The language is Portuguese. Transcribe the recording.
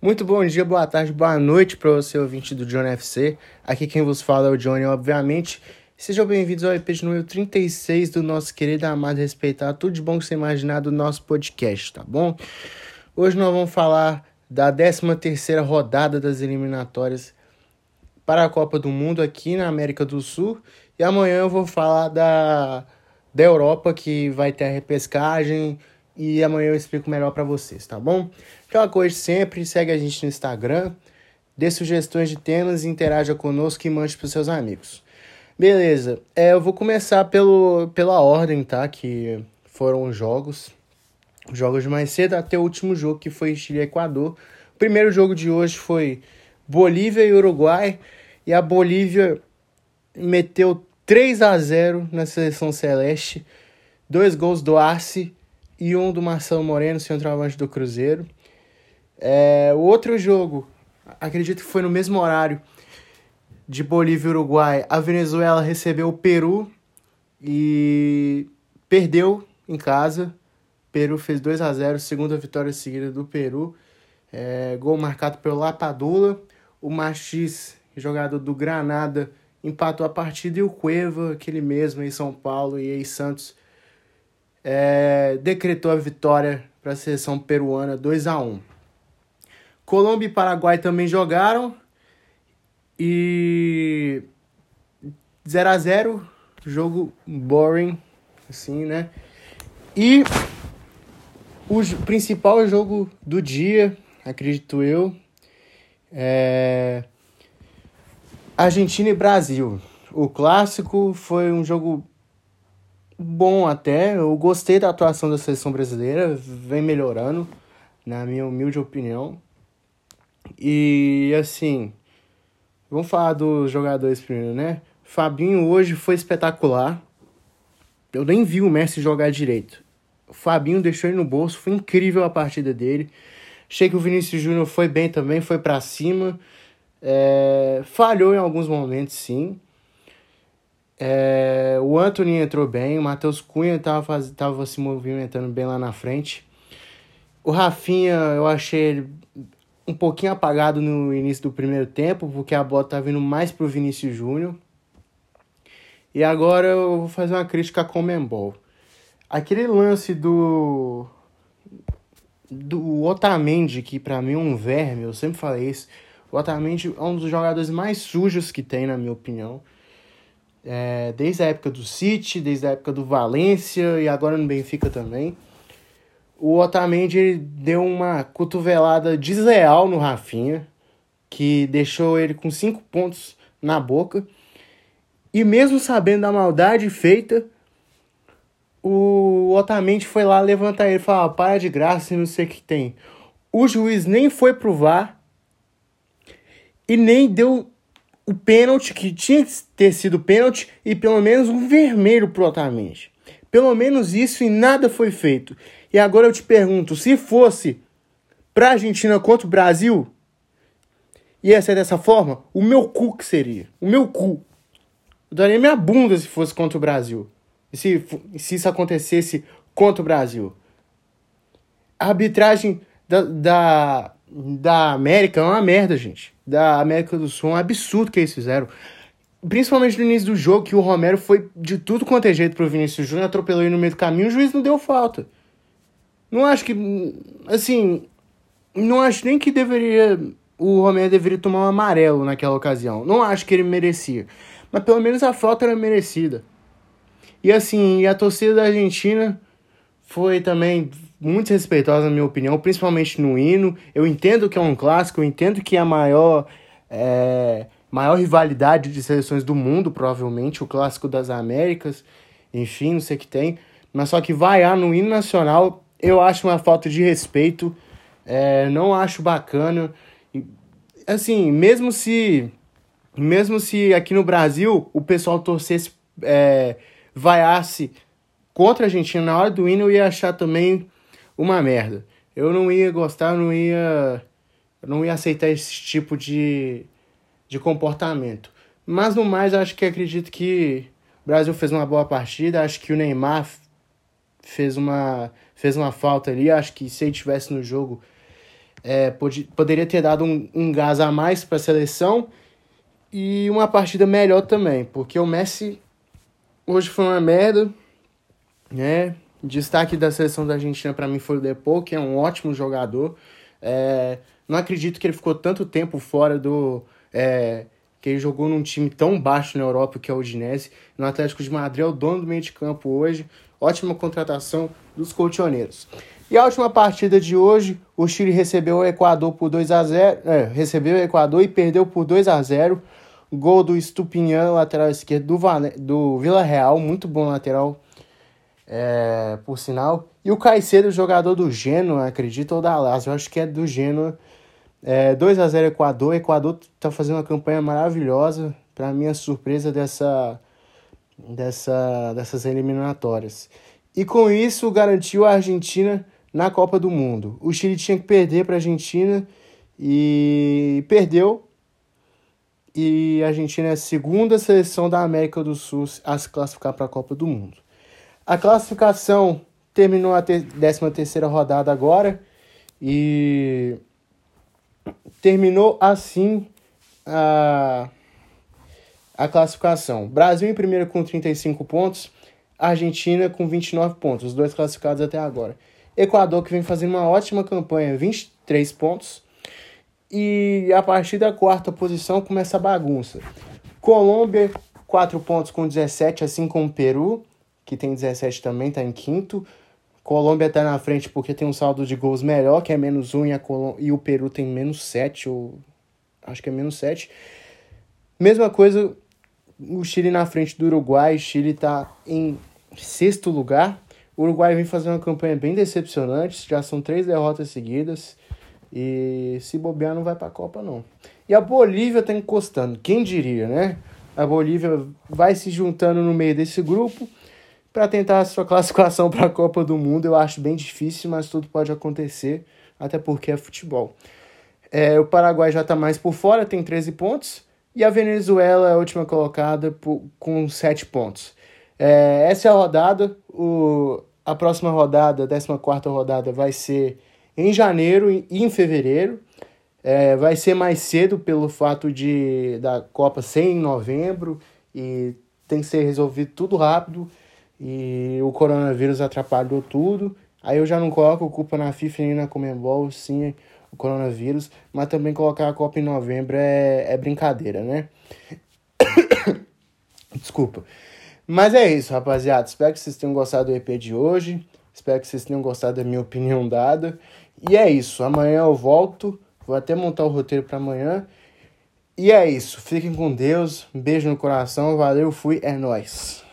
Muito bom dia, boa tarde, boa noite para você, ouvinte do John FC. Aqui quem vos fala é o Johnny, obviamente. Sejam bem-vindos ao EP de número 36 do nosso querido, amado, respeitado, tudo de bom que você imaginar do nosso podcast, tá bom? Hoje nós vamos falar da 13ª rodada das eliminatórias para a Copa do Mundo aqui na América do Sul. E amanhã eu vou falar da, da Europa, que vai ter a repescagem, e amanhã eu explico melhor para vocês, tá bom? Aquela coisa sempre, segue a gente no Instagram, dê sugestões de temas, interaja conosco e mande pros seus amigos. Beleza, é, eu vou começar pelo, pela ordem, tá? Que foram os jogos. Jogos de mais cedo até o último jogo, que foi Chile e Equador. O primeiro jogo de hoje foi Bolívia e Uruguai. E a Bolívia meteu 3 a 0 na seleção celeste. Dois gols do Arce e um do Marcelo Moreno, centroavante do Cruzeiro. É, o outro jogo, acredito que foi no mesmo horário, de Bolívia e Uruguai. A Venezuela recebeu o Peru e perdeu em casa. Peru fez 2 a 0 segunda vitória seguida do Peru. É, gol marcado pelo Lapadula. O Machis, jogador do Granada, empatou a partida. E o Cueva, aquele mesmo em São Paulo e em Santos, é, decretou a vitória para a seleção peruana 2 a 1 Colômbia e Paraguai também jogaram e 0 a 0 jogo boring, assim, né? E o principal jogo do dia, acredito eu, é Argentina e Brasil. O clássico foi um jogo bom até. Eu gostei da atuação da seleção brasileira, vem melhorando, na minha humilde opinião. E assim, vamos falar dos jogadores primeiro, né? Fabinho hoje foi espetacular. Eu nem vi o Messi jogar direito. O Fabinho deixou ele no bolso, foi incrível a partida dele. Achei que o Vinícius Júnior foi bem também, foi para cima. É, falhou em alguns momentos, sim. É, o Anthony entrou bem, o Matheus Cunha estava tava se movimentando bem lá na frente. O Rafinha, eu achei ele um pouquinho apagado no início do primeiro tempo, porque a bola tá vindo mais pro Vinícius Júnior. E agora eu vou fazer uma crítica com o Membol. Aquele lance do do Otamendi, que para mim é um verme, eu sempre falei isso. O Otamendi é um dos jogadores mais sujos que tem, na minha opinião é, desde a época do City, desde a época do Valência e agora no Benfica também. O Otamendi deu uma cotovelada desleal no Rafinha, que deixou ele com cinco pontos na boca. E mesmo sabendo da maldade feita, o Otamendi foi lá levantar ele e falar: para de graça e não sei o que tem. O juiz nem foi provar e nem deu o pênalti que tinha que ter sido pênalti e pelo menos um vermelho pro Otamendi. Pelo menos isso e nada foi feito. E agora eu te pergunto, se fosse pra Argentina contra o Brasil, ia ser dessa forma? O meu cu que seria. O meu cu. Eu daria minha bunda se fosse contra o Brasil. E se, se isso acontecesse contra o Brasil. A arbitragem da, da, da América é uma merda, gente da América do Sul. É um absurdo que eles fizeram. Principalmente no início do jogo, que o Romero foi de tudo quanto é jeito pro Vinícius Júnior, atropelou ele no meio do caminho, o juiz não deu falta. Não acho que. Assim. Não acho nem que deveria. O Romero deveria tomar um amarelo naquela ocasião. Não acho que ele merecia. Mas pelo menos a falta era merecida. E assim, a torcida da Argentina foi também muito respeitosa, na minha opinião, principalmente no hino. Eu entendo que é um clássico, eu entendo que é a maior, é, maior rivalidade de seleções do mundo, provavelmente, o clássico das Américas, enfim, não sei o que tem. Mas só que vaiar no hino nacional, eu acho uma falta de respeito, é, não acho bacana. Assim, mesmo se, mesmo se aqui no Brasil o pessoal torcesse, é, vaiasse contra a Argentina na hora do hino, eu ia achar também uma merda. Eu não ia gostar, eu não ia, eu não ia aceitar esse tipo de, de comportamento. Mas no mais, acho que acredito que o Brasil fez uma boa partida. Acho que o Neymar fez uma, fez uma falta ali. Acho que se ele estivesse no jogo, é, pod poderia ter dado um, um gás a mais para a seleção e uma partida melhor também, porque o Messi hoje foi uma merda, né? Destaque da seleção da Argentina para mim foi o Depou, que é um ótimo jogador. É, não acredito que ele ficou tanto tempo fora do. É, que ele jogou num time tão baixo na Europa que é o Udinese. No Atlético de Madrid é o dono do meio de campo hoje. Ótima contratação dos colchoneiros. E a última partida de hoje, o Chile recebeu o Equador por 2 a 0 é, recebeu o Equador e perdeu por 2 a 0 Gol do Estupinhan, lateral esquerdo do, do Vila Real, muito bom lateral, é, por sinal. E o Caicedo, jogador do Genoa, acredito, ou da Lazio, acho que é do Genoa. É, 2 a 0 Equador. Equador tá fazendo uma campanha maravilhosa, para minha surpresa dessa, dessa, dessas eliminatórias. E com isso garantiu a Argentina na Copa do Mundo. O Chile tinha que perder para a Argentina e perdeu e a Argentina é a segunda seleção da América do Sul a se classificar para a Copa do Mundo. A classificação terminou a 13 terceira rodada agora e terminou assim a, a classificação. Brasil em primeiro com 35 pontos, Argentina com 29 pontos, os dois classificados até agora. Equador que vem fazendo uma ótima campanha, 23 pontos. E a partir da quarta posição começa a bagunça. Colômbia, 4 pontos com 17, assim como Peru, que tem 17 também, está em quinto. Colômbia está na frente porque tem um saldo de gols melhor, que é menos 1, e, a Colô... e o Peru tem menos 7, ou acho que é menos 7. Mesma coisa, o Chile na frente do Uruguai. O Chile está em sexto lugar. O Uruguai vem fazendo uma campanha bem decepcionante, já são três derrotas seguidas. E se bobear, não vai para a Copa, não. E a Bolívia tá encostando, quem diria, né? A Bolívia vai se juntando no meio desse grupo para tentar a sua classificação para a Copa do Mundo. Eu acho bem difícil, mas tudo pode acontecer, até porque é futebol. É, o Paraguai já está mais por fora, tem 13 pontos. E a Venezuela é a última colocada por, com 7 pontos. É, essa é a rodada. O, a próxima rodada, a 14 rodada, vai ser em janeiro e em fevereiro. É, vai ser mais cedo pelo fato de da Copa ser em novembro e tem que ser resolvido tudo rápido e o coronavírus atrapalhou tudo. Aí eu já não coloco culpa na FIFA nem na Comembol, sim, o coronavírus, mas também colocar a Copa em novembro é, é brincadeira, né? Desculpa. Mas é isso, rapaziada. Espero que vocês tenham gostado do EP de hoje. Espero que vocês tenham gostado da minha opinião dada. E é isso. Amanhã eu volto. Vou até montar o roteiro para amanhã. E é isso. Fiquem com Deus. Um beijo no coração. Valeu, fui. É nóis.